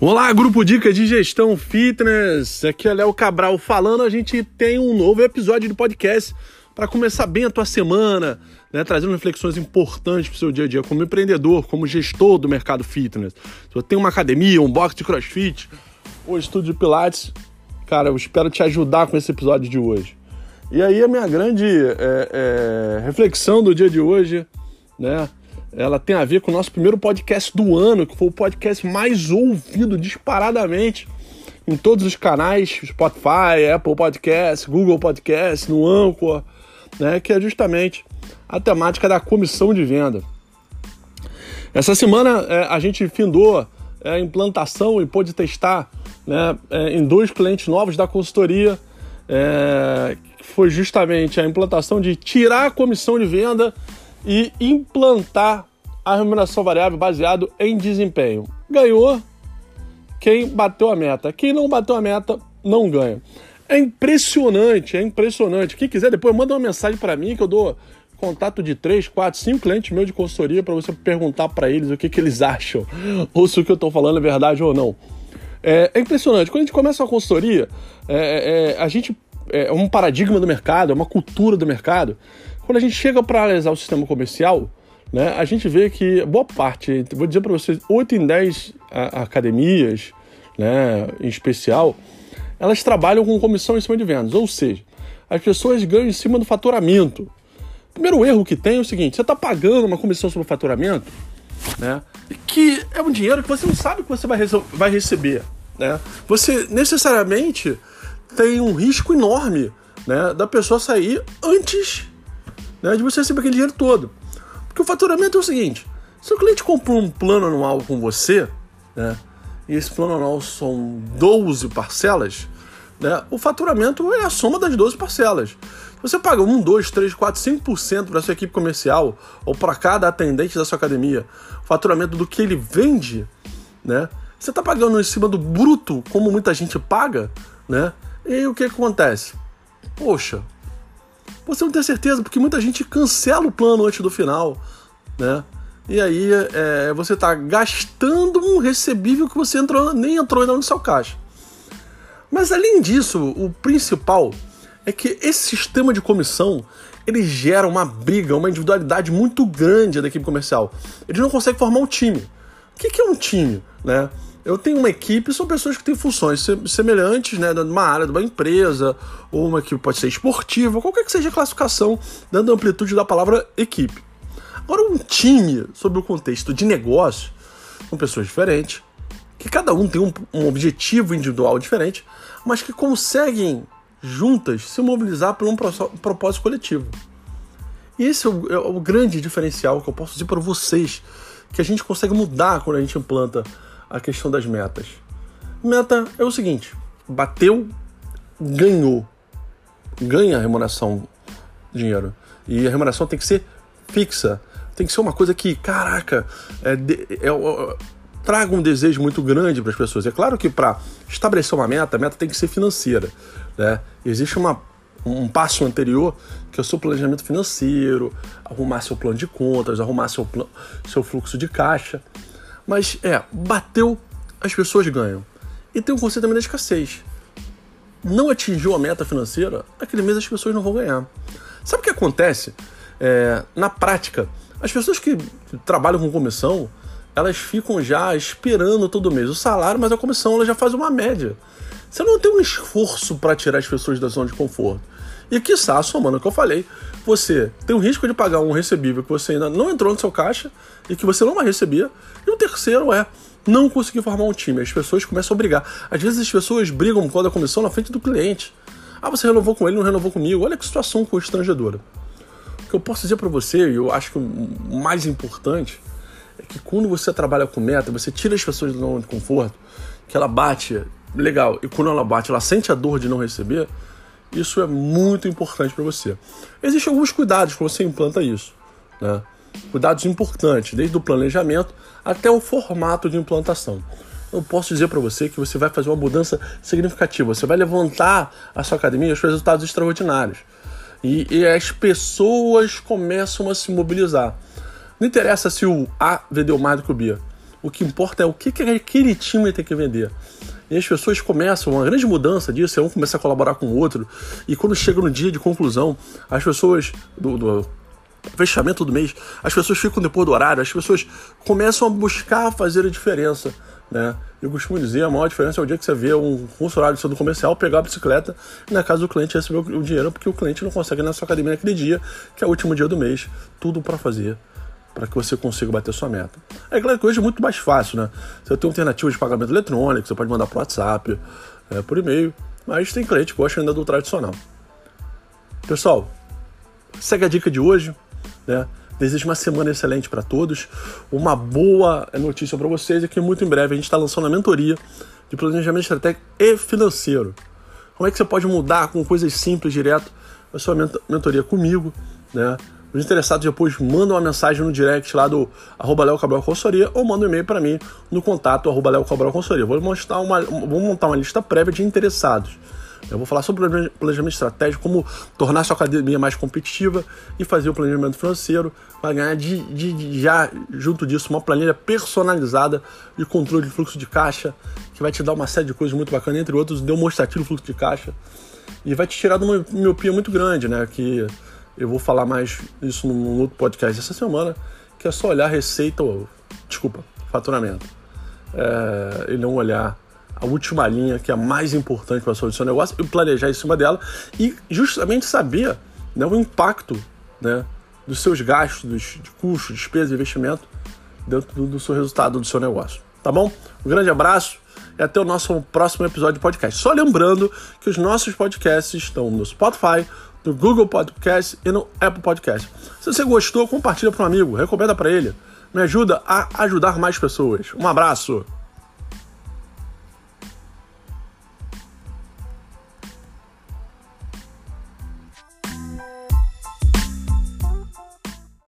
Olá, grupo Dicas de Gestão Fitness. Aqui é Léo Cabral falando. A gente tem um novo episódio do podcast para começar bem a tua semana, né, trazendo reflexões importantes para o seu dia a dia como empreendedor, como gestor do mercado fitness. Se você tem uma academia, um box de crossfit ou estúdio de pilates, cara, eu espero te ajudar com esse episódio de hoje. E aí a minha grande é, é, reflexão do dia de hoje, né, ela tem a ver com o nosso primeiro podcast do ano, que foi o podcast mais ouvido disparadamente em todos os canais, Spotify, Apple Podcast, Google Podcast, no Anchor, né, que é justamente a temática da comissão de venda. Essa semana é, a gente findou é, a implantação e pôde testar né, é, em dois clientes novos da consultoria, é, que foi justamente a implantação de tirar a comissão de venda e implantar a remuneração variável baseado em desempenho. Ganhou quem bateu a meta. Quem não bateu a meta não ganha. É impressionante, é impressionante. Quem quiser depois manda uma mensagem para mim que eu dou contato de 3, 4, 5 clientes meus de consultoria para você perguntar para eles o que, que eles acham ou se o que eu estou falando é verdade ou não. É, é, impressionante. Quando a gente começa uma consultoria, é, é, a gente é um paradigma do mercado, é uma cultura do mercado quando a gente chega para analisar o sistema comercial, né, a gente vê que boa parte, vou dizer para vocês, 8 em 10 academias, né, em especial, elas trabalham com comissão em cima de vendas, ou seja, as pessoas ganham em cima do faturamento. O primeiro erro que tem é o seguinte: você está pagando uma comissão sobre o faturamento, né, que é um dinheiro que você não sabe que você vai, vai receber. Né? Você necessariamente tem um risco enorme né, da pessoa sair antes né, de você receber aquele dinheiro todo. Porque o faturamento é o seguinte: se o cliente comprou um plano anual com você, né, e esse plano anual são 12 parcelas, né, o faturamento é a soma das 12 parcelas. Se você paga 1, 2, 3, 4, 5% para sua equipe comercial ou para cada atendente da sua academia, o faturamento do que ele vende, né, você está pagando em cima do bruto, como muita gente paga, né? E o que, que acontece? Poxa, você não tem certeza, porque muita gente cancela o plano antes do final, né? E aí é, você está gastando um recebível que você entrou, nem entrou ainda no seu caixa. Mas além disso, o principal é que esse sistema de comissão ele gera uma briga, uma individualidade muito grande da equipe comercial. Ele não consegue formar um time. O que é um time, né? Eu tenho uma equipe, são pessoas que têm funções semelhantes, né, numa área de uma empresa, ou uma equipe pode ser esportiva, qualquer que seja a classificação, dando amplitude da palavra equipe. Agora, um time, sob o contexto de negócio, com pessoas diferentes, que cada um tem um, um objetivo individual diferente, mas que conseguem juntas se mobilizar por um propósito coletivo. E esse é o, é o grande diferencial que eu posso dizer para vocês, que a gente consegue mudar quando a gente implanta a questão das metas. Meta é o seguinte: bateu, ganhou. Ganha a remuneração, dinheiro. E a remuneração tem que ser fixa. Tem que ser uma coisa que, caraca, é, é, é traga um desejo muito grande para as pessoas. É claro que para estabelecer uma meta, a meta tem que ser financeira. Né? Existe uma, um passo anterior que é o seu planejamento financeiro, arrumar seu plano de contas, arrumar seu, seu fluxo de caixa. Mas é, bateu, as pessoas ganham. E tem um conceito também da escassez. Não atingiu a meta financeira, aquele mês as pessoas não vão ganhar. Sabe o que acontece? É, na prática, as pessoas que trabalham com comissão, elas ficam já esperando todo mês o salário, mas a comissão ela já faz uma média. Você não tem um esforço para tirar as pessoas da zona de conforto. E quiçá, somando o que eu falei, você tem o risco de pagar um recebível que você ainda não entrou no seu caixa e que você não vai receber. E o terceiro é não conseguir formar um time. As pessoas começam a brigar. Às vezes as pessoas brigam por causa da comissão na frente do cliente. Ah, você renovou com ele, não renovou comigo. Olha que situação constrangedora. O que eu posso dizer para você, e eu acho que o mais importante, é que quando você trabalha com meta, você tira as pessoas do de conforto, que ela bate, legal, e quando ela bate, ela sente a dor de não receber, isso é muito importante para você. Existem alguns cuidados quando você implanta isso. Né? Cuidados importantes, desde o planejamento até o formato de implantação. Eu posso dizer para você que você vai fazer uma mudança significativa. Você vai levantar a sua academia os resultados extraordinários. E, e as pessoas começam a se mobilizar. Não interessa se o A vendeu mais do que o B. O que importa é o que, que aquele time tem que vender. E as pessoas começam, uma grande mudança disso é um começar a colaborar com o outro. E quando chega no dia de conclusão, as pessoas do, do fechamento do mês, as pessoas ficam depois do horário, as pessoas começam a buscar fazer a diferença. Né? Eu costumo dizer, a maior diferença é o dia que você vê um funcionário do centro comercial pegar a bicicleta e na casa do cliente receber o dinheiro porque o cliente não consegue ir na sua academia naquele dia, que é o último dia do mês. Tudo para fazer para que você consiga bater sua meta. É claro que hoje é muito mais fácil, né? Você tem alternativas de pagamento eletrônico, você pode mandar por WhatsApp, é, por e-mail, mas tem cliente que gosta ainda do tradicional. Pessoal, segue a dica de hoje, né? Desejo uma semana excelente para todos. Uma boa notícia para vocês é que muito em breve a gente está lançando a mentoria de planejamento estratégico e financeiro. Como é que você pode mudar com coisas simples direto a sua mentoria comigo, né? Os interessados depois mandam uma mensagem no direct lá do arroba Cabral Consultoria ou mandam um e-mail para mim no contato arroba Cabral Consultoria. Vou, mostrar uma, vou montar uma lista prévia de interessados. Eu vou falar sobre planejamento estratégico, como tornar sua academia mais competitiva e fazer o planejamento financeiro para ganhar de, de, de, já junto disso uma planilha personalizada de controle de fluxo de caixa, que vai te dar uma série de coisas muito bacanas, entre outros, demonstrativo fluxo de caixa. E vai te tirar de uma miopia muito grande, né? Que eu vou falar mais isso num outro podcast essa semana, que é só olhar receita, ou, desculpa, faturamento. É, e não olhar a última linha, que é a mais importante para o seu negócio, e planejar em cima dela e justamente saber né, o impacto né, dos seus gastos, de custos, despesas, investimento dentro do, do seu resultado do seu negócio. Tá bom? Um grande abraço e até o nosso próximo episódio de podcast. Só lembrando que os nossos podcasts estão no Spotify, no Google Podcast e no Apple Podcast. Se você gostou, compartilha para um amigo, recomenda para ele. Me ajuda a ajudar mais pessoas. Um abraço!